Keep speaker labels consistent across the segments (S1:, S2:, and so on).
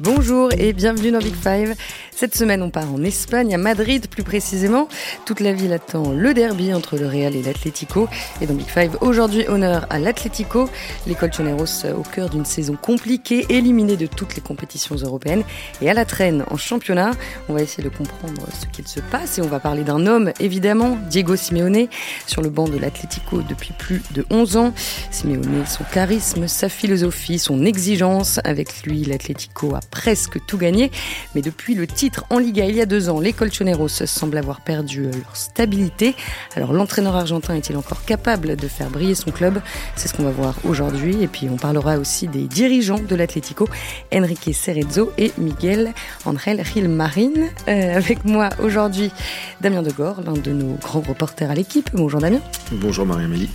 S1: Bonjour et bienvenue dans Big Five. Cette semaine, on part en Espagne, à Madrid plus précisément. Toute la ville attend le derby entre le Real et l'Atlético. Et dans Big Five, aujourd'hui, honneur à l'Atlético. Les Colchoneros au cœur d'une saison compliquée, éliminée de toutes les compétitions européennes et à la traîne en championnat. On va essayer de comprendre ce qu'il se passe et on va parler d'un homme, évidemment, Diego Simeone, sur le banc de l'Atlético depuis plus de 11 ans. Simeone, son charisme, sa philosophie, son exigence. Avec lui, l'Atlético a presque tout gagné. Mais depuis le titre en Liga il y a deux ans, les Colchoneros semblent avoir perdu leur stabilité. Alors l'entraîneur argentin est-il encore capable de faire briller son club? C'est ce qu'on va voir aujourd'hui. Et puis on parlera aussi des dirigeants de l'Atlético, Enrique Cerezo et Miguel Angel Gilmarin. Euh, avec moi aujourd'hui, Damien Degore, l'un de nos grands reporters à l'équipe. Bonjour Damien.
S2: Bonjour Marie-Amélie.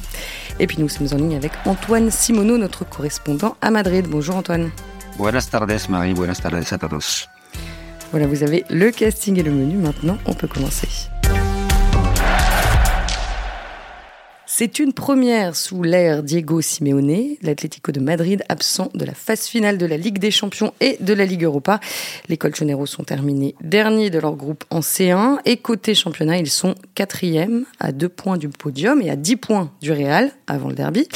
S1: Et puis nous sommes en ligne avec Antoine Simoneau, notre correspondant à Madrid. Bonjour Antoine.
S3: Buenas tardes, Marie. Buenas tardes a todos.
S1: Voilà, vous avez le casting et le menu. Maintenant, on peut commencer. C'est une première sous l'ère Diego Simeone, l'Atlético de Madrid absent de la phase finale de la Ligue des Champions et de la Ligue Europa. Les Colchoneros sont terminés derniers de leur groupe en C1 et côté championnat, ils sont quatrième à deux points du podium et à 10 points du Real avant le derby.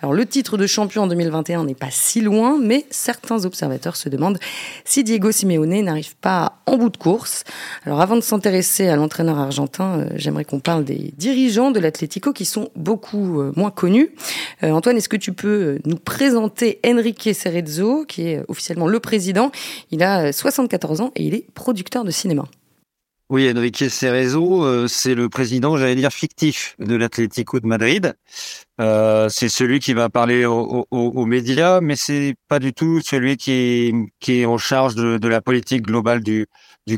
S1: Alors le titre de champion en 2021 n'est pas si loin, mais certains observateurs se demandent si Diego Simeone n'arrive pas en bout de course. Alors avant de s'intéresser à l'entraîneur argentin, euh, j'aimerais qu'on parle des dirigeants de l'Atlético qui sont beaucoup euh, moins connu. Euh, Antoine, est-ce que tu peux euh, nous présenter Enrique Cerezo, qui est officiellement le président? Il a 74 ans et il est producteur de cinéma.
S3: Oui, Enrique Cerezo, c'est le président, j'allais dire, fictif de l'Atlético de Madrid. C'est celui qui va parler aux, médias, mais c'est pas du tout celui qui est, en charge de, la politique globale du,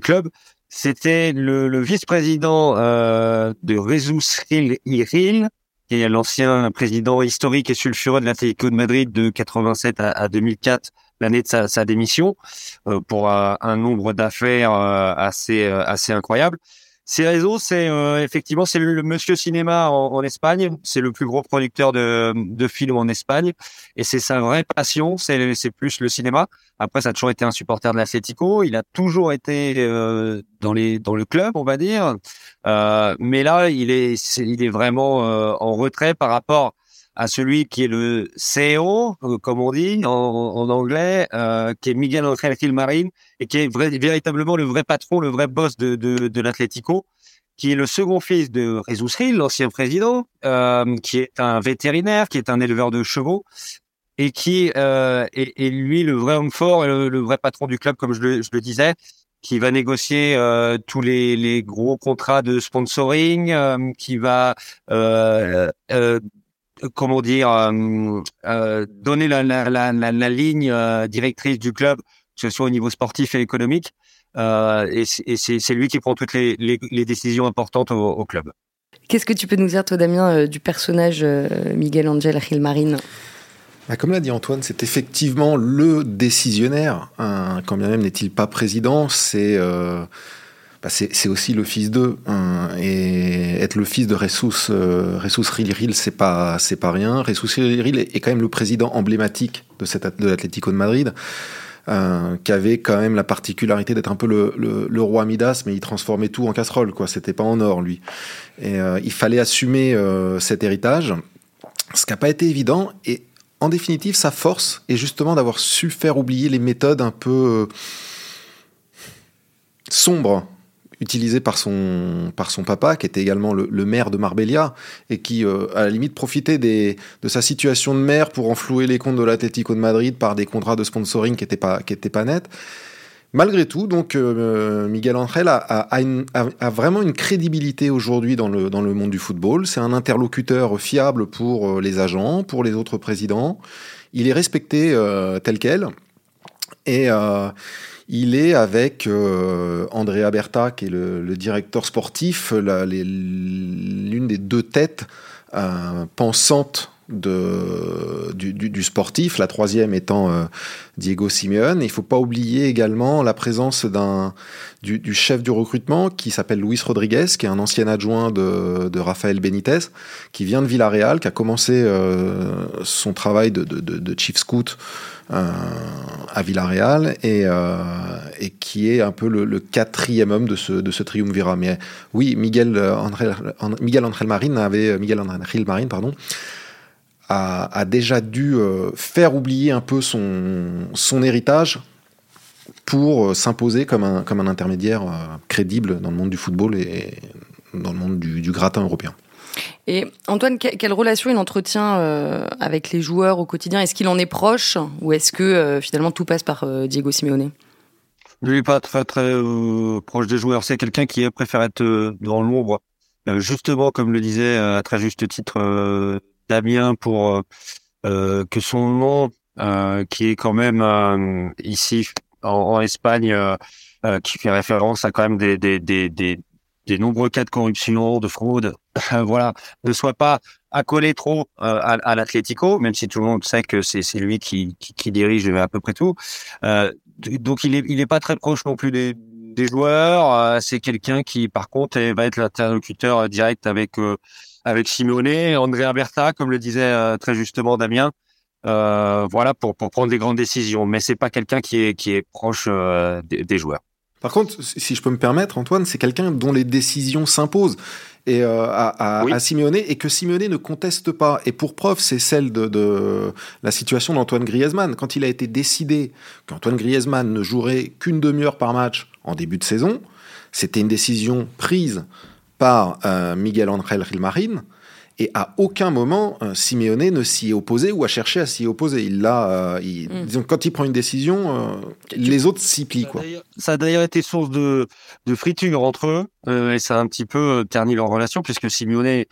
S3: club. C'était le, vice-président euh, de Jesus Iril, qui est l'ancien président historique et sulfureux de l'Atlético de Madrid de 87 à, 2004, l'année de sa, démission, euh, pour un nombre d'affaires euh, assez euh, assez incroyable. Ces c'est euh, effectivement c'est le, Monsieur Cinéma en, Espagne. C'est le plus gros producteur de, de films en Espagne, et c'est sa vraie passion. C'est c'est plus le cinéma. Après, ça a toujours été un supporter de l'Atlético. Il a toujours été euh, dans les dans le club, on va dire. Euh, mais là, il est il est vraiment en retrait par rapport à celui qui est le CEO, euh, comme on dit en, en anglais, euh, qui est Miguel Angel Gilmarin, et qui est véritablement le vrai patron, le vrai boss de, de, de l'Atlético, qui est le second fils de Jesus Gil, l'ancien président, euh, qui est un vétérinaire, qui est un éleveur de chevaux, et qui euh, est, est, lui le vrai homme fort, le, le, vrai patron du club, comme je le, je le disais, qui va négocier euh, tous les, les, gros contrats de sponsoring, euh, qui va euh, euh, comment dire, euh, euh, donner la, la, la, la ligne euh, directrice du club, que ce soit au niveau sportif et économique. et c'est lui qui prend toutes les, les, les décisions importantes au, au club.
S1: Qu'est-ce que tu peux nous dire, toi, Damien, du personnage Miguel Angel Gilmarin?
S2: Bah, comme l'a dit Antoine, c'est effectivement le décisionnaire. Hein, quand bien même n'est-il pas président, c'est euh, bah c'est aussi le fils d'eux. Hein, et être le fils de Ressus, euh, Rilril, c'est pas, pas rien. Ressus Rilril est, est, quand même le président emblématique de, de l'Atlético de Madrid. Euh, qui avait quand même la particularité d'être un peu le, le, roi Midas, mais il transformait tout en casserole, quoi. C'était pas en or, lui. Et euh, il fallait assumer euh, cet héritage, ce qui n'a pas été évident. Et en définitive, sa force est justement d'avoir su faire oublier les méthodes un peu sombres utilisé par son, par son papa, qui était également le, le maire de Marbella, et qui, euh, à la limite, profitait des, de sa situation de maire pour enflouer les comptes de l'Atlético de Madrid par des contrats de sponsoring qui n'étaient pas, qui étaient pas nets. Malgré tout, donc, euh, Miguel Angel a, a, a, a, vraiment une crédibilité aujourd'hui dans le, dans le monde du football. C'est un interlocuteur fiable pour euh, les agents, pour les autres présidents. Il est respecté euh, tel quel. Et euh, il est avec euh, Andrea Berta, qui est le, directeur sportif, l'une des deux têtes euh, pensantes du, sportif, la troisième étant euh, Diego Simeone. Il ne faut pas oublier également la présence du, chef du recrutement qui s'appelle Luis Rodriguez, qui est un ancien adjoint de, de Rafael Benitez, qui vient de Villarreal, qui a commencé euh, son travail de, de, chief scout euh, à Villarreal et, et qui est un peu le, quatrième homme de ce, de ce triumvirat. Mais oui, Miguel Angel, Miguel avait Miguel Angel Marin, pardon, a, déjà dû euh, faire oublier un peu son, son héritage pour euh, s'imposer comme un, comme un intermédiaire euh, crédible dans le monde du football et dans le monde du, gratin européen.
S1: Et Antoine, quelle relation il entretient avec les joueurs au quotidien? Est-ce qu'il en est proche ou est-ce que finalement tout passe par Diego Simeone?
S3: Il n'est pas très très proche des joueurs. C'est quelqu'un qui préfère être dans l'ombre. justement, comme le disait à très juste titre Damien pour euh, euh, que son nom, euh, qui est quand même ici en, Espagne, qui fait référence à quand même des, des, des, des, des nombreux cas de corruption, de fraude, voilà, ne soit pas accolé trop à, à l'Atlético, même si tout le monde sait que c'est lui qui, qui, qui, dirige à peu près tout. Euh, donc il est il est pas très proche non plus des, des joueurs. c'est quelqu'un qui, par contre, va être l'interlocuteur direct avec avec Simone, Andrea Berta, comme le disait euh, très justement Damien. Euh, voilà pour, pour prendre des grandes décisions, mais c'est pas quelqu'un qui est qui est proche euh, des, joueurs.
S2: Par contre, si je peux me permettre, Antoine, c'est quelqu'un dont les décisions s'imposent et à, à, Simeone et que Simeone ne conteste pas. Et pour preuve, c'est celle de, de la situation d'Antoine Griezmann. Quand il a été décidé qu'Antoine Griezmann ne jouerait qu'une demi-heure par match en début de saison, c'était une décision prise par euh, Miguel Angel Gilmarin, et à aucun moment euh, Simeone ne s'y est opposé ou a cherché à s'y opposer. Il l'a, euh, hmm. quand il prend une décision, les autres s'y plient. Quoi.
S3: Ça a d'ailleurs été source de, de friture entre eux, et ça a un petit peu terni leur relation, puisque Simeone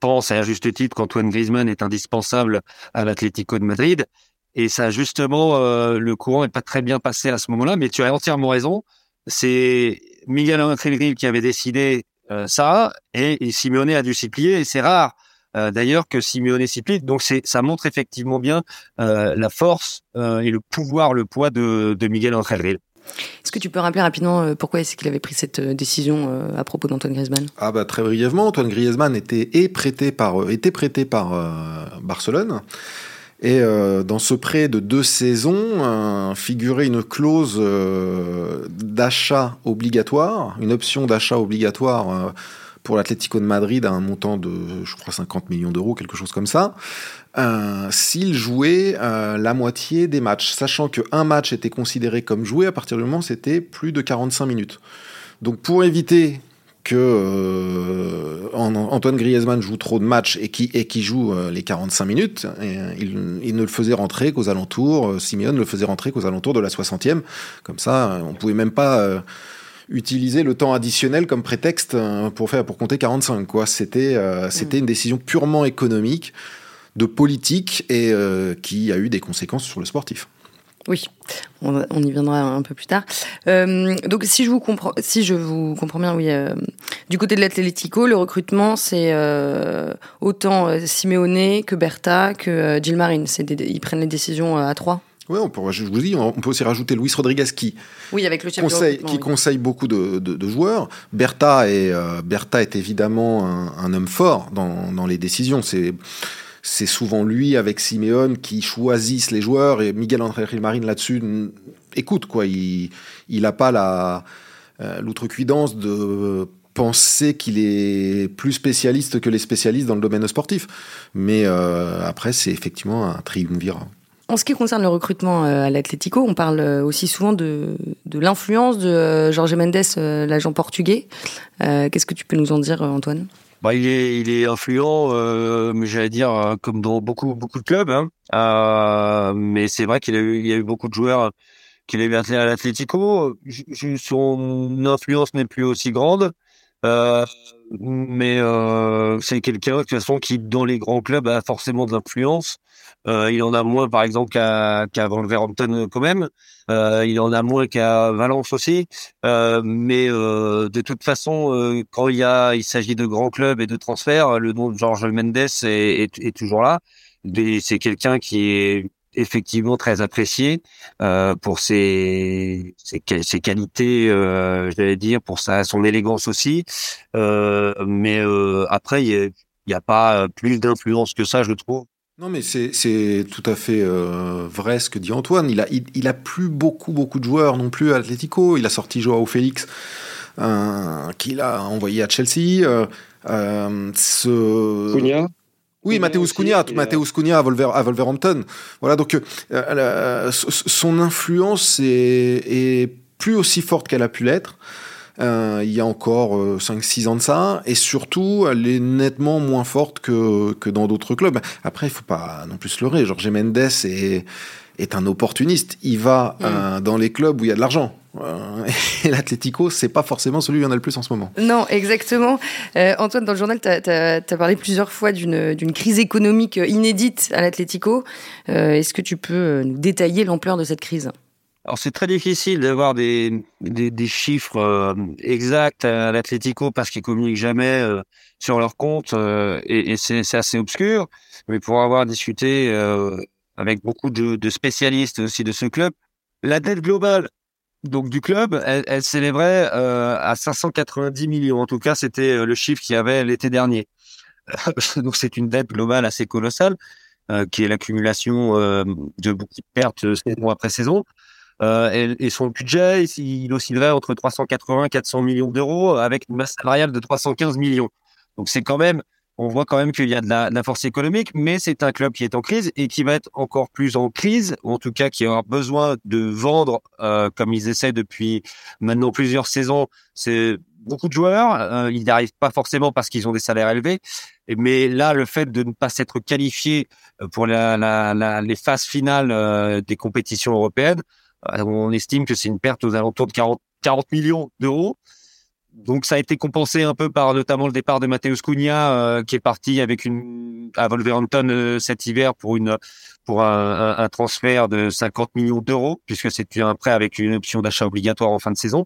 S3: pense à juste titre qu'Antoine Griezmann est indispensable à l'Atlético de Madrid. Et ça, justement, le courant n'est pas très bien passé à ce moment-là, mais tu as entièrement raison. C'est Miguel Angel qui avait décidé euh, ça, et, Simeone a dû s'y plier, et c'est rare euh, d'ailleurs que Simeone s'y plie. Donc c'est, ça montre effectivement bien euh, la force et le pouvoir, le poids de, de Miguel Angel
S1: est-ce que tu peux rappeler rapidement pourquoi est-ce qu'il avait pris cette décision à propos d'Antoine Griezmann?
S2: Ah bah très brièvement, Antoine Griezmann était prêté par était prêté par Barcelone et euh, dans ce prêt de deux saisons, euh, figurait une clause euh, d'achat obligatoire, une option d'achat obligatoire pour l'Atlético de Madrid à un montant de, je crois, 50 millions d'euros, quelque chose comme ça, s'il jouait la moitié des matchs, sachant qu'un match était considéré comme joué à partir du moment où c'était plus de 45 minutes. Donc pour éviter que euh, Antoine Griezmann joue trop de matchs et qui, et qui joue euh, les 45 minutes, euh, il, ne le faisait rentrer qu'aux alentours, Simeone ne le faisait rentrer qu'aux alentours de la 60e. Comme ça, on pouvait même pas utiliser le temps additionnel comme prétexte pour faire pour compter 45 quoi. C'était c'était une décision purement économique, de politique et qui a eu des conséquences sur le sportif.
S1: Oui, on, y viendra un peu plus tard. Euh, donc, si je vous comprends, si je vous comprends bien, oui, euh, du côté de l'Atlético, le recrutement, c'est euh, autant Simeone que Berta que Gilmarin. C'est ils prennent les décisions à trois.
S2: Oui, on peut, je vous dis, on peut aussi rajouter Luis Rodriguez qui,
S1: oui, avec le
S2: conseille, qui conseille beaucoup de, de, joueurs. Berta est, est évidemment un, un homme fort dans, dans les décisions. C'est c'est souvent lui avec Simeone qui choisissent les joueurs et Miguel Angel Marine là-dessus écoute quoi il il a pas la euh, l'outrecuidance de penser qu'il est plus spécialiste que les spécialistes dans le domaine sportif. Mais euh, après c'est effectivement un triumvirat.
S1: En ce qui concerne le recrutement euh, à l'Atlético, on parle aussi souvent de, de l'influence de Jorge Mendes, l'agent portugais. Qu'est-ce que tu peux nous en dire, Antoine?
S3: Bah, il est, il est influent, euh, mais j'allais dire euh, comme dans beaucoup, beaucoup de clubs. Hein. Euh, mais c'est vrai qu'il a eu, il y a eu beaucoup de joueurs qu'il a eu à l'Atlético. Son influence n'est plus aussi grande. Euh, mais euh, c'est quelqu'un de toute façon qui dans les grands clubs a forcément de l'influence. Euh, il en a moins par exemple qu'à qu'à Wolverhampton quand même. Euh, il en a moins qu'à Valence aussi. Euh, mais euh, de toute façon, euh, quand il y a il s'agit de grands clubs et de transferts, le nom de Georges Mendes est, est, est toujours là. C'est quelqu'un qui est effectivement très apprécié euh, pour ses, ses, ses qualités, euh, j'allais dire, pour sa son élégance aussi. Euh, mais euh, après, il n'y a, a, pas plus d'influence que ça, je trouve.
S2: Non, mais c'est tout à fait euh, vrai ce que dit Antoine. Il a, il, il, a plus beaucoup, beaucoup de joueurs non plus à Atletico. Il a sorti Joao Félix, euh, qu'il a envoyé à Chelsea. Euh, euh ce...
S3: Cunha
S2: oui, Mathéus Cunha, Mathéus Cunha à, Wolver, à Wolverhampton. Voilà, donc son influence est, est, plus aussi forte qu'elle a pu l'être. Euh, il y a encore euh, 5-6 ans de ça, et surtout, elle est nettement moins forte que, que dans d'autres clubs. Après, il faut pas non plus se leurrer. Jorge Mendes est, est un opportuniste. Il va mm. euh, dans les clubs où il y a de l'argent. Euh, et l'Atlético, c'est pas forcément celui où il y en a le plus en ce moment.
S1: Non, exactement. Antoine, dans le journal, tu as, as, parlé plusieurs fois d'une crise économique inédite à l'Atlético. Est-ce que tu peux nous détailler l'ampleur de cette crise?
S3: Alors c'est très difficile d'avoir des, des, des, chiffres euh, exacts à l'Atlético parce qu'ils communiquent jamais euh, sur leur compte euh, et, et c'est assez obscur. Mais pour avoir discuté avec beaucoup de, de, spécialistes aussi de ce club, la dette globale donc du club, elle, elle s'élèverait à 590 millions. En tout cas, c'était le chiffre qu'il y avait l'été dernier. donc c'est une dette globale assez colossale, qui est l'accumulation de beaucoup de pertes saison après saison. Euh, et, son budget, il oscillerait entre 380 et 400 millions d'euros avec une masse salariale de 315 millions. Donc c'est quand même, on voit quand même qu'il y a de la, force économique, mais c'est un club qui est en crise et qui va être encore plus en crise, ou en tout cas qui aura besoin de vendre, euh, comme ils essaient depuis maintenant plusieurs saisons. C'est beaucoup de joueurs, euh, ils n'y arrivent pas forcément parce qu'ils ont des salaires élevés, mais là, le fait de ne pas s'être qualifié euh, pour les phases finales des compétitions européennes, on estime que c'est une perte aux alentours de 40, 40 millions d'euros. Donc ça a été compensé un peu par notamment le départ de Mateusz Cunha euh, qui est parti avec une à Wolverhampton euh, cet hiver pour une pour un, un, un transfert de 50 millions d'euros puisque c'est un prêt avec une option d'achat obligatoire en fin de saison.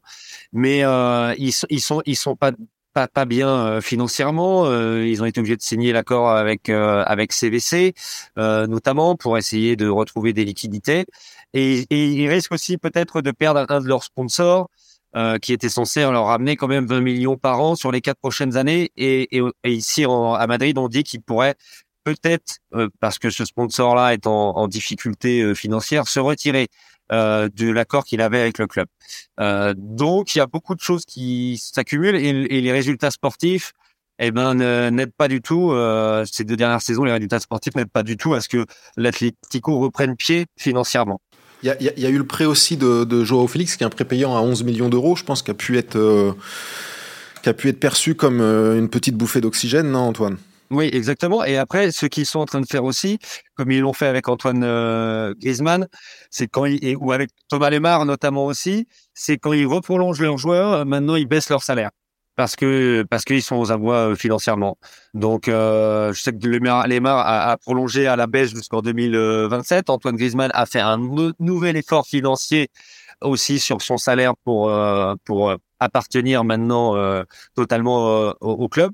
S3: Mais euh, ils, ils sont ils sont pas pas, pas bien euh, financièrement. ils ont été obligés de signer l'accord avec avec CVC notamment pour essayer de retrouver des liquidités. Et, et ils risquent aussi peut-être de perdre un de leurs sponsors euh, qui était censé leur ramener quand même 20 millions par an sur les quatre prochaines années. Et, et, et ici en, à Madrid, on dit qu'il pourrait peut-être, euh, parce que ce sponsor-là est en, en difficulté euh, financière, se retirer euh, de l'accord qu'il avait avec le club. Euh, donc il y a beaucoup de choses qui s'accumulent et, les résultats sportifs eh ben n'aident pas du tout. ces deux dernières saisons, les résultats sportifs n'aident pas du tout à ce que l'Atlético reprenne pied financièrement.
S2: Il y, a, eu le prêt aussi de, Joao Félix, qui est un prêt payant à 11 millions d'euros, je pense, qui a pu être, euh, qui a pu être perçu comme euh, une petite bouffée d'oxygène, non, Antoine?
S3: Oui, exactement. Et après, ce qu'ils sont en train de faire aussi, comme ils l'ont fait avec Antoine euh, Griezmann, c'est quand ils, et, ou avec Thomas Lemar notamment aussi, c'est quand ils reprolongent leurs joueurs, maintenant ils baissent leur salaire parce que parce qu'ils sont aux abois euh, financièrement. Donc, euh, je sais que Lemar, a, prolongé à la baisse jusqu'en 2027. Antoine Griezmann a fait un nouvel effort financier aussi sur son salaire pour euh, pour appartenir maintenant euh, totalement euh, au, club.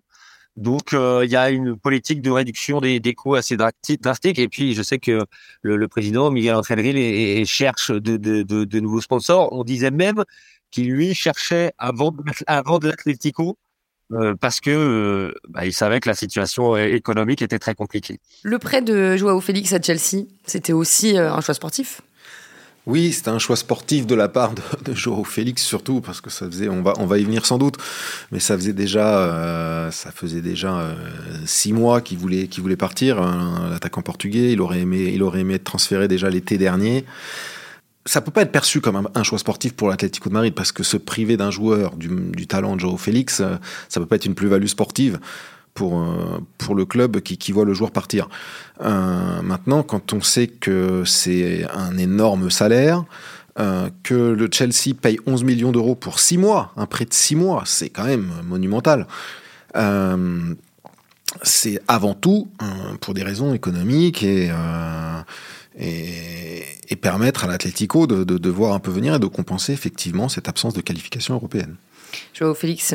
S3: Donc, il y a une politique de réduction des, des coûts assez drastique. Et puis, je sais que le, président Miguel Angel cherche de, de, de, de nouveaux sponsors. On disait même qui lui cherchait vendre, à vendre l'Atlético euh, parce que euh, bah, il savait que la situation économique était très compliquée.
S1: Le prêt de Joao Félix à Chelsea, c'était aussi euh, un choix sportif?
S2: Oui, c'était un choix sportif de la part de, de Joao Félix surtout parce que ça faisait, on va, on va y venir sans doute, mais ça faisait déjà, euh, ça faisait déjà euh, six mois qu'il voulait, qu'il voulait partir. L'attaquant portugais, il aurait aimé, il aurait aimé être transféré déjà l'été dernier ça peut pas être perçu comme un, un choix sportif pour l'Atlético de Madrid parce que se priver d'un joueur du, du, talent de Joao Félix, euh, ça peut pas être une plus-value sportive pour euh, pour le club qui, voit le joueur partir. Euh, maintenant, quand on sait que c'est un énorme salaire, que le Chelsea paye 11 millions d'euros pour 6 mois, un prêt de 6 mois, c'est quand même monumental. c'est avant tout pour des raisons économiques et, et, permettre à l'Atlético de, de, voir un peu venir et de compenser effectivement cette absence de qualification européenne.
S1: Joao Félix,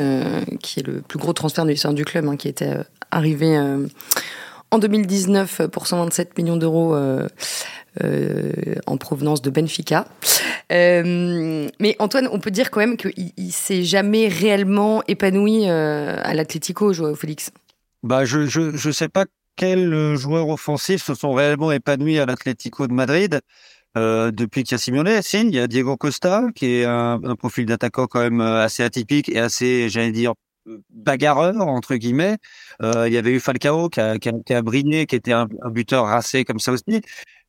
S1: qui est le plus gros transfert de l'histoire du club, hein, qui était arrivé en 2019 pour 127 millions d'euros euh, euh, en provenance de Benfica. Euh, mais Antoine, on peut dire quand même qu'il il, s'est jamais réellement épanoui à l'Atlético, Joao Félix.
S3: Bah, je, je, je sais pas quels joueurs offensifs se sont réellement épanouis à l'Atlético de Madrid. Euh, depuis qu'il y a Simeone, il y a Diego Costa, qui est un, un profil d'attaquant quand même assez atypique et assez, j'allais dire, bagarreur entre guillemets. Euh, il y avait eu Falcao qui a, qui a, qui a briné, qui était un, un, buteur racé comme ça aussi.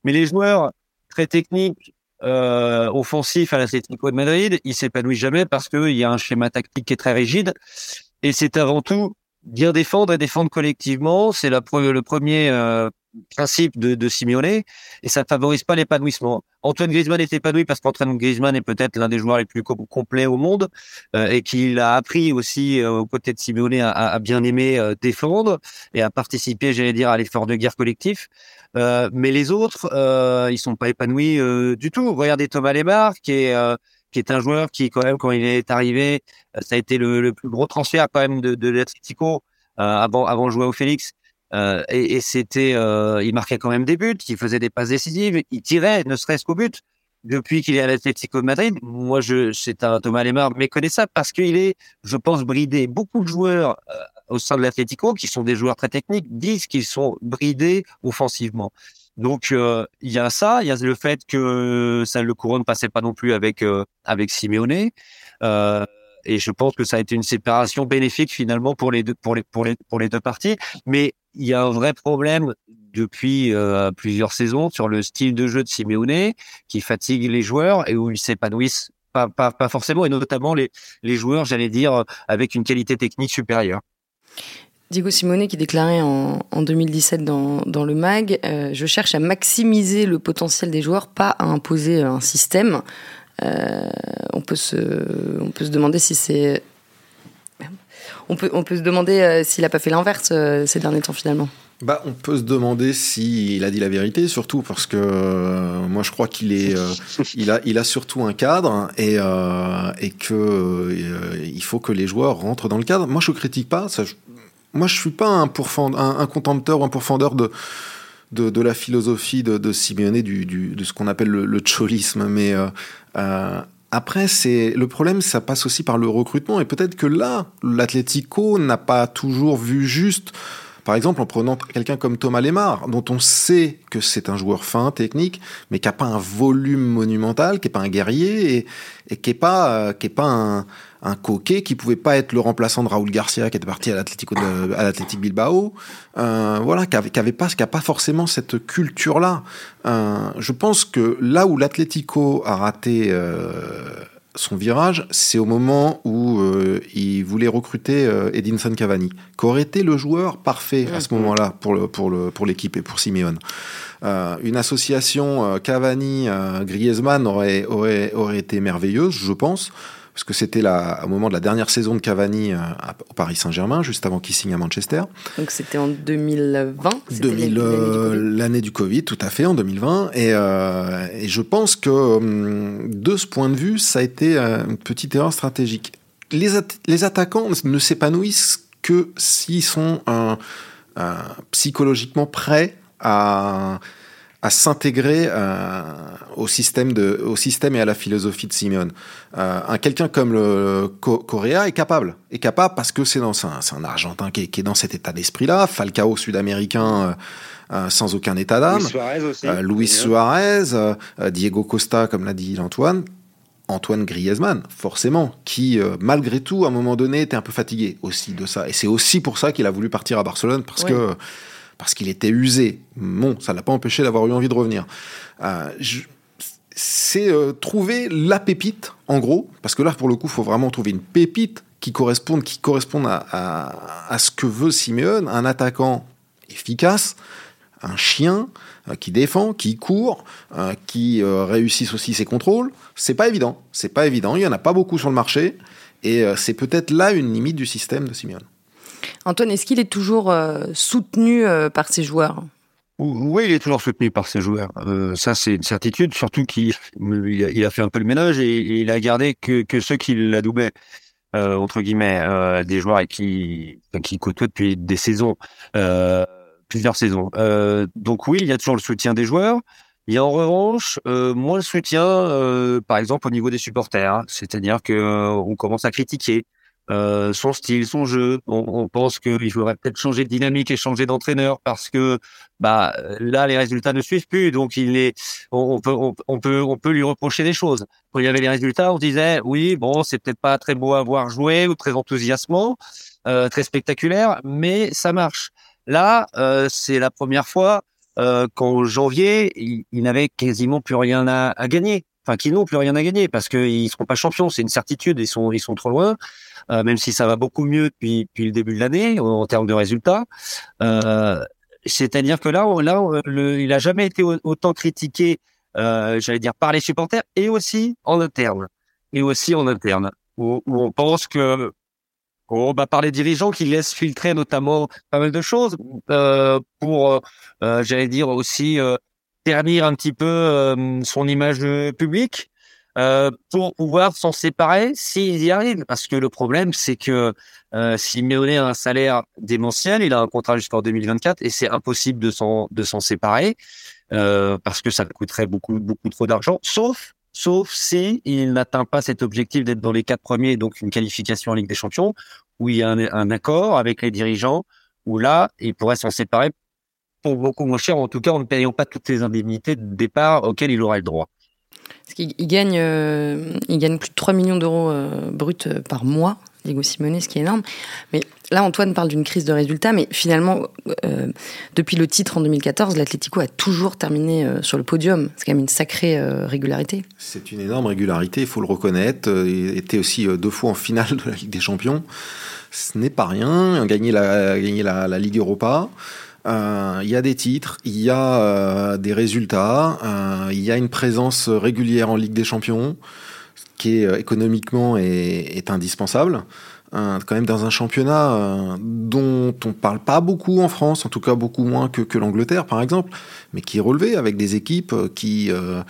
S3: Mais les joueurs très techniques, euh, offensifs à l'Atlético de Madrid, ils s'épanouissent jamais parce qu'il y a un schéma tactique qui est très rigide. Et c'est avant tout bien défendre et défendre collectivement. C'est le premier euh, principe de, de Simeone et ça ne favorise pas l'épanouissement. Antoine Griezmann est épanoui parce qu'Antoine Griezmann est peut-être l'un des joueurs les plus complets au monde euh, et qu'il a appris aussi euh, aux côtés de Simeone à, à bien aimer euh, défendre et à participer, j'allais dire, à l'effort de guerre collectif. mais les autres, ils sont pas épanouis du tout. Regardez Thomas Lemar qui est qui est un joueur qui, quand même, quand il est arrivé, ça a été le, le plus gros transfert quand même de, de l'Atlético avant avant de jouer au Félix. Euh, et, et c'était, euh, il marquait quand même des buts, il faisait des passes décisives, il tirait, ne serait-ce qu'au but. Depuis qu'il est à l'Atlético de Madrid, moi, je, c'est un Thomas Lemar méconnaissable parce qu'il est, je pense, bridé. Beaucoup de joueurs euh, au sein de l'Atlético, qui sont des joueurs très techniques, disent qu'ils sont bridés offensivement. Donc euh, il y a ça, il y a le fait que ça le couronne passait pas non plus avec avec Simeone. Euh, et je pense que ça a été une séparation bénéfique finalement pour les deux pour les pour les pour les deux parties mais il y a un vrai problème depuis euh, plusieurs saisons sur le style de jeu de Simeone qui fatigue les joueurs et où ils s'épanouissent pas, pas, pas, forcément, et notamment les, les joueurs, j'allais dire, avec une qualité technique supérieure.
S1: Diego Simone qui déclarait en, en 2017 dans, dans le MAG euh, Je cherche à maximiser le potentiel des joueurs, pas à imposer un système. Euh, on, peut se, on peut se demander si c'est on peut, on peut se demander euh, s'il n'a pas fait l'inverse euh, ces derniers temps finalement.
S2: Bah, on peut se demander s'il a dit la vérité, surtout parce que euh, moi je crois qu'il est, il a, il a surtout un cadre et et que il faut que les joueurs rentrent dans le cadre. Moi je critique pas, ça, moi je suis pas un un, un contempteur ou un pourfendeur de de, la philosophie de, de de ce qu'on appelle le, le cholisme, mais après, c'est le problème, ça passe aussi par le recrutement. Et peut-être que là, l'Atlético n'a pas toujours vu juste. Par exemple, en prenant quelqu'un comme Thomas Lemar, dont on sait que c'est un joueur fin, technique, mais qui n'a pas un volume monumental, qui n'est pas un guerrier et, qui n'est pas, euh, qui est pas un, un coquet qui pouvait pas être le remplaçant de Raúl Garcia qui était parti à l'Atlético Bilbao euh, voilà qui avait, pas pas forcément cette culture là euh, je pense que là où l'Atlético a raté euh, son virage, c'est au moment où euh, il voulait recruter euh, Edinson Cavani, qui aurait été le joueur parfait à ce moment-là pour le, pour le, pour l'équipe et pour Simeone. Euh, une association euh, Cavani-Griezmann aurait, aurait, aurait été merveilleuse, je pense parce que c'était au moment de la dernière saison de Cavani euh, au Paris Saint-Germain, juste avant qu'il signe à Manchester.
S1: Donc c'était en 2020
S2: 2000, L'année du Covid, tout à fait, en 2020. Et, euh, et je pense que hum, de ce point de vue, ça a été euh, une petite erreur stratégique. Les, les attaquants ne s'épanouissent que s'ils sont psychologiquement prêts à à s'intégrer euh, au système de, au système et à la philosophie de Simeone. Euh, un quelqu'un comme le Correa est capable, est capable parce que c'est dans c'est un, un, Argentin qui est, qui est, dans cet état d'esprit-là. Falcao sud-américain. Euh, euh sans aucun état d'âme. Luis
S3: Suarez aussi.
S2: Euh, Luis Suarez, euh, Diego Costa, comme l'a dit Antoine. Antoine Griezmann, forcément, qui malgré tout, à un moment donné, était un peu fatigué aussi de ça. Et c'est aussi pour ça qu'il a voulu partir à Barcelone, parce ouais. que parce qu'il était usé. Bon, ça l'a pas empêché d'avoir eu envie de revenir. Euh, c'est euh, trouver la pépite, en gros, parce que là, pour le coup, il faut vraiment trouver une pépite qui corresponde, qui à, ce que veut Simeone, un attaquant efficace, un chien qui défend, qui court, qui réussisse aussi ses contrôles. C'est pas évident. C'est pas évident. Il y en a pas beaucoup sur le marché. Et c'est peut-être là une limite du système de Simeone.
S1: Antoine, est-ce qu'il est toujours soutenu par ses joueurs?
S3: Oui, il est toujours soutenu par ses joueurs. Euh, ça, c'est une certitude. Surtout qu'il il a fait un peu le ménage et, il a gardé que, ceux qui l'adoubaient, euh, entre guillemets, euh, des joueurs avec qui, qui côtoient depuis des saisons, euh, plusieurs saisons. Euh, donc oui, il y a toujours le soutien des joueurs. Il y a en revanche moins le soutien, par exemple, au niveau des supporters. Hein. C'est-à-dire que on commence à critiquer. Euh, son style, son jeu. On, on pense qu'il faudrait peut-être changer de dynamique et changer d'entraîneur parce que bah là les résultats ne suivent plus. Donc il est, on, peut, on, peut, on peut lui reprocher des choses. Quand il y avait les résultats, on disait oui bon c'est peut-être pas très beau à voir jouer ou très enthousiasmant, euh, très spectaculaire, mais ça marche. Là euh, c'est la première fois euh, qu'en janvier il, il n'avait quasiment plus rien à, à gagner enfin qui n'ont plus rien à gagner parce qu'ils seront pas champions, c'est une certitude, ils sont ils sont trop loin. Euh, même si ça va beaucoup mieux depuis, le début de l'année en, termes de résultats. Euh, C'est-à-dire que là, là, il a jamais été autant critiqué, euh, j'allais dire par les supporters et aussi en interne, et aussi en interne, où, on pense que bah, par les dirigeants qui laissent filtrer notamment pas mal de choses pour, j'allais dire aussi ternir un petit peu euh, son image publique. Euh, pour pouvoir s'en séparer s'ils y arrivent. Parce que le problème, c'est que euh, Simeone a un salaire démentiel, il a un contrat jusqu'en 2024 et c'est impossible de s'en de s'en séparer euh, parce que ça coûterait beaucoup beaucoup trop d'argent. Sauf sauf si il n'atteint pas cet objectif d'être dans les quatre premiers, donc une qualification en Ligue des Champions, où il y a un, un accord avec les dirigeants, où là, il pourrait s'en séparer pour beaucoup moins cher, en tout cas en ne payant pas toutes les indemnités de départ auxquelles il aurait le droit.
S1: Parce qu'il gagne, euh, il gagne plus de 3 millions d'euros euh, bruts euh, par mois, Diego Simone, ce qui est énorme. Mais là, Antoine parle d'une crise de résultats, mais finalement, euh, depuis le titre en 2014, l'Atlético a toujours terminé euh, sur le podium. C'est quand même une sacrée euh, régularité.
S2: C'est une énorme régularité, il faut le reconnaître. Il était aussi deux fois en finale de la Ligue des Champions. Ce n'est pas rien. Il a gagné la, gagné la, la Ligue Europa. Euh, il y a des titres, il y a euh, des résultats, euh, il y a une présence régulière en Ligue des Champions, qui est économiquement est, est indispensable. Euh, quand même dans un championnat euh, dont on parle pas beaucoup en France, en tout cas beaucoup moins que, que l'Angleterre par exemple, mais qui est relevé avec des équipes qui, euh,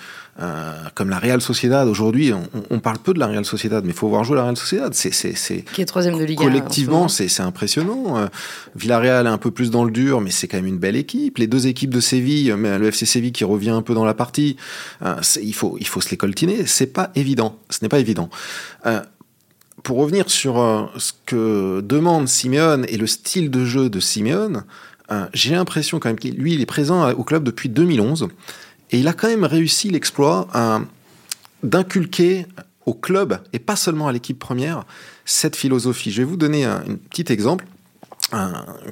S2: comme la Real Sociedad aujourd'hui, on, on, parle peu de la Real Sociedad, mais il faut voir jouer la Real Sociedad. C'est, c'est, c'est
S1: qui est troisième de Ligue
S2: Collectivement, c'est, c'est impressionnant. Villarreal est un peu plus dans le dur, mais c'est quand même une belle équipe. Les deux équipes de Séville, le FC Séville qui revient un peu dans la partie, il faut il faut se les coltiner. C'est pas évident. Ce n'est pas évident pour revenir sur euh, ce que demande Simeone et le style de jeu de Simeone, euh, j'ai l'impression quand même qu'il lui est présent au club depuis 2011 et il a quand même réussi l'exploit euh, d'inculquer au club et pas seulement à l'équipe première cette philosophie. Je vais vous donner un, petit exemple.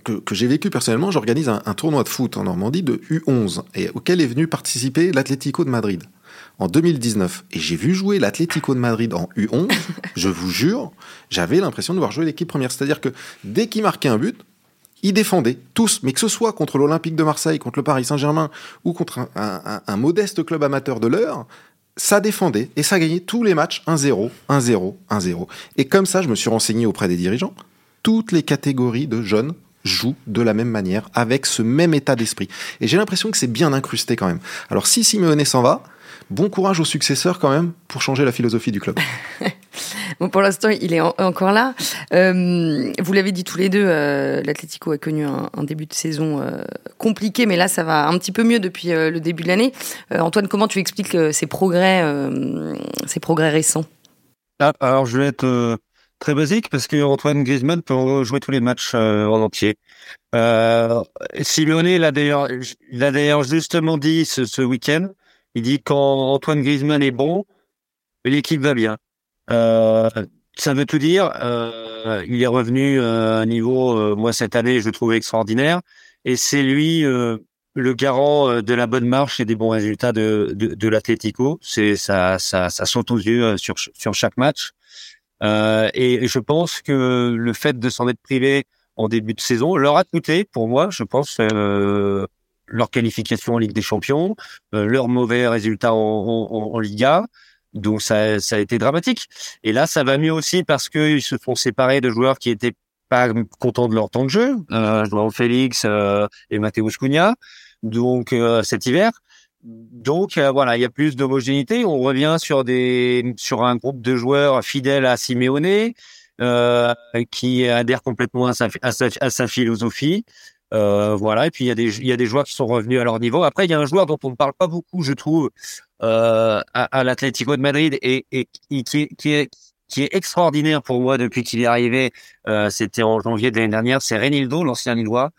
S2: Que j'ai vécu personnellement, j'organise un, un, tournoi de foot en Normandie de U11 et auquel est venu participer l'Atlético de Madrid en 2019 et j'ai vu jouer l'Atlético de Madrid en U11, je vous jure, j'avais l'impression de voir jouer l'équipe première. C'est-à-dire que dès qu'il marquait un but, ils défendaient tous, mais que ce soit contre l'Olympique de Marseille, contre le Paris Saint-Germain ou contre un, un, un, modeste club amateur de l'heure, ça défendait et ça gagnait tous les matchs 1-0, 1-0, 1-0. Et comme ça, je me suis renseigné auprès des dirigeants. Toutes les catégories de jeunes jouent de la même manière, avec ce même état d'esprit. Et j'ai l'impression que c'est bien incrusté quand même. Alors si Simeone s'en va, bon courage aux successeurs quand même pour changer la philosophie du club.
S1: bon, pour l'instant, il est en, encore là. Euh, vous l'avez dit tous les deux, euh, l'Atlético a connu un, un, début de saison euh, compliqué, mais là, ça va un petit peu mieux depuis euh, le début de l'année. Euh, Antoine, comment tu expliques euh, ces progrès, ces progrès récents?
S3: Ah, Alors, je vais être très basique parce que Antoine Griezmann peut jouer tous les matchs en entier. Euh, Simeone l'a d'ailleurs, justement dit ce, ce week-end il dit quand Antoine Griezmann est bon, l'équipe va bien. Euh, ça veut tout dire. Euh, il est revenu euh, à un niveau, euh, moi cette année, je le trouvais extraordinaire. Et c'est lui euh, le garant de la bonne marche et des bons résultats de, de, de l'Atlético. C'est ça, ça, ça saute aux yeux sur sur chaque match. et je pense que le fait de s'en être privé en début de saison leur a coûté, pour moi, je pense, leur qualification en Ligue des Champions, leurs mauvais résultats en, en, en Liga. Donc ça, ça a été dramatique. Et là, ça va mieux aussi parce qu'ils se font séparer de joueurs qui étaient pas contents de leur temps de jeu, euh, Joao Félix euh, et Matteo Cunha. Donc euh, cet hiver. Donc euh, voilà, il y a plus d'homogénéité. On revient sur des sur un groupe de joueurs fidèles à Simeone, euh, qui adhèrent complètement à sa, à sa philosophie. Euh, voilà, et puis il y a des y a des joueurs qui sont revenus à leur niveau. Après, il y a un joueur dont on ne parle pas beaucoup, je trouve, euh, à, à l'Atlético de Madrid et, et, qui, qui, est qui est extraordinaire pour moi depuis qu'il est arrivé. Euh, C'était en janvier de l'année dernière. C'est Renildo, l'ancien Lillois,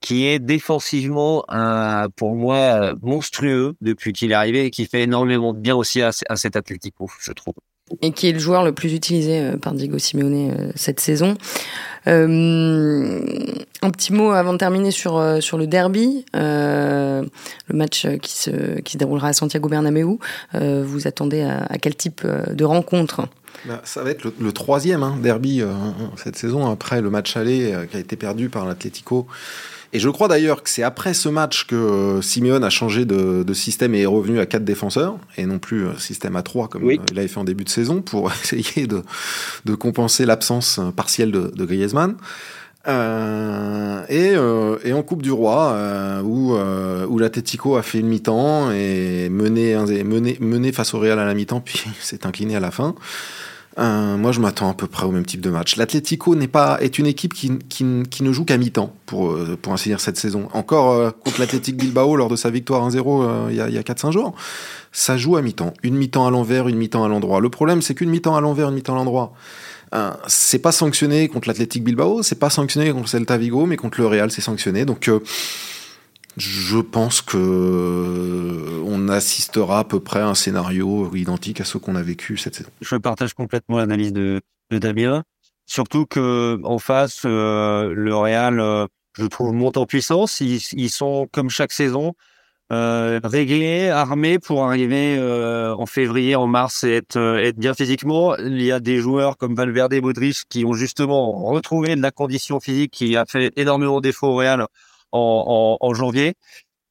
S3: qui est défensivement pour moi monstrueux depuis qu'il est arrivé et qui fait énormément de bien aussi à, à cet Atlético, je trouve
S1: et qui est le joueur le plus utilisé euh, par Diego Simeone euh, cette saison. Euh, un petit mot avant de terminer sur sur le derby, le match qui se qui se déroulera à Santiago Bernabéu. Vous attendez à, quel type de rencontre?
S2: Bah, ça va être le, le troisième hein, derby cette saison après le match aller qui a été perdu par l'Atlético et je crois d'ailleurs que c'est après ce match que euh, Simeone a changé de, de, système et est revenu à quatre défenseurs et non plus euh, système à trois comme oui. il avait fait en début de saison pour essayer de, de compenser l'absence partielle de, de Griezmann. Euh, et, euh, et, en Coupe du Roi, euh, où, euh, où l'Atletico a fait une mi-temps et mené, mené, mené face au Real à la mi-temps, puis s'est incliné à la fin. Euh, moi, je m'attends à peu près au même type de match. L'Atlético n'est pas est une équipe qui, qui, ne joue qu'à mi-temps pour euh, pour ainsi dire cette saison. Encore euh, contre l'Athletic Bilbao lors de sa victoire 1-0 euh, il y a a 4 5 jours, ça joue à mi-temps, une mi-temps à l'envers, une mi-temps à l'endroit. Le problème, c'est qu'une mi-temps à l'envers, une mi-temps à l'endroit, c'est pas sanctionné contre l'Athletic Bilbao, c'est pas sanctionné contre Celta Vigo, mais contre le Real, c'est sanctionné. Donc je pense que on assistera à peu près à un scénario identique à ce qu'on a vécu cette saison.
S3: Je partage complètement l'analyse de, de Damien. Surtout que en face, euh, le Real, euh, je trouve, monte en puissance. Ils, sont comme chaque saison euh, réglés, armés pour arriver euh, en février, en mars et être, être bien physiquement. Il y a des joueurs comme Valverde et Modric qui ont justement retrouvé de la condition physique qui a fait énormément défaut au Real en, en, en janvier.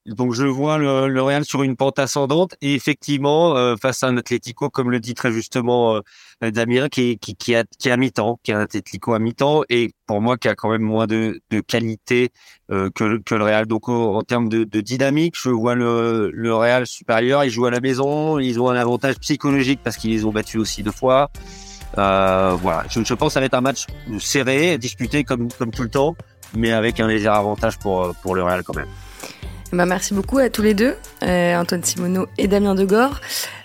S3: Donc je vois le, le, Real sur une pente ascendante et effectivement euh, face à un Atlético, comme le dit très justement euh, Damien, qui, qui, qui a qui a mi-temps, qui a un Atlético à mi-temps et pour moi qui a quand même moins de, de qualité euh, que, que le Real. Donc en, termes de, de, dynamique, je vois le, le Real supérieur. Ils jouent à la maison, ils ont un avantage psychologique parce qu'ils les ont battus aussi deux fois. Euh, voilà, je, je pense que ça va être un match serré, disputé comme comme tout le temps mais avec un léger avantage pour, pour le Real quand même.
S1: Bah, merci beaucoup à tous les deux, euh, Antoine Simoneau et Damien Degor.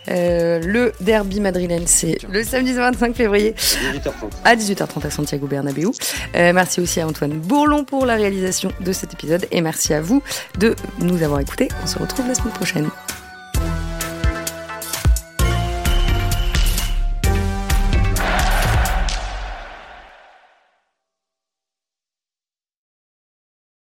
S1: Euh, le derby madrilène, c'est le samedi 25 février 18h30. à 18h30 à Santiago Bernabéu. Euh, merci aussi à Antoine Bourlon pour la réalisation de cet épisode et merci à vous de nous avoir écoutés. On se retrouve la semaine prochaine.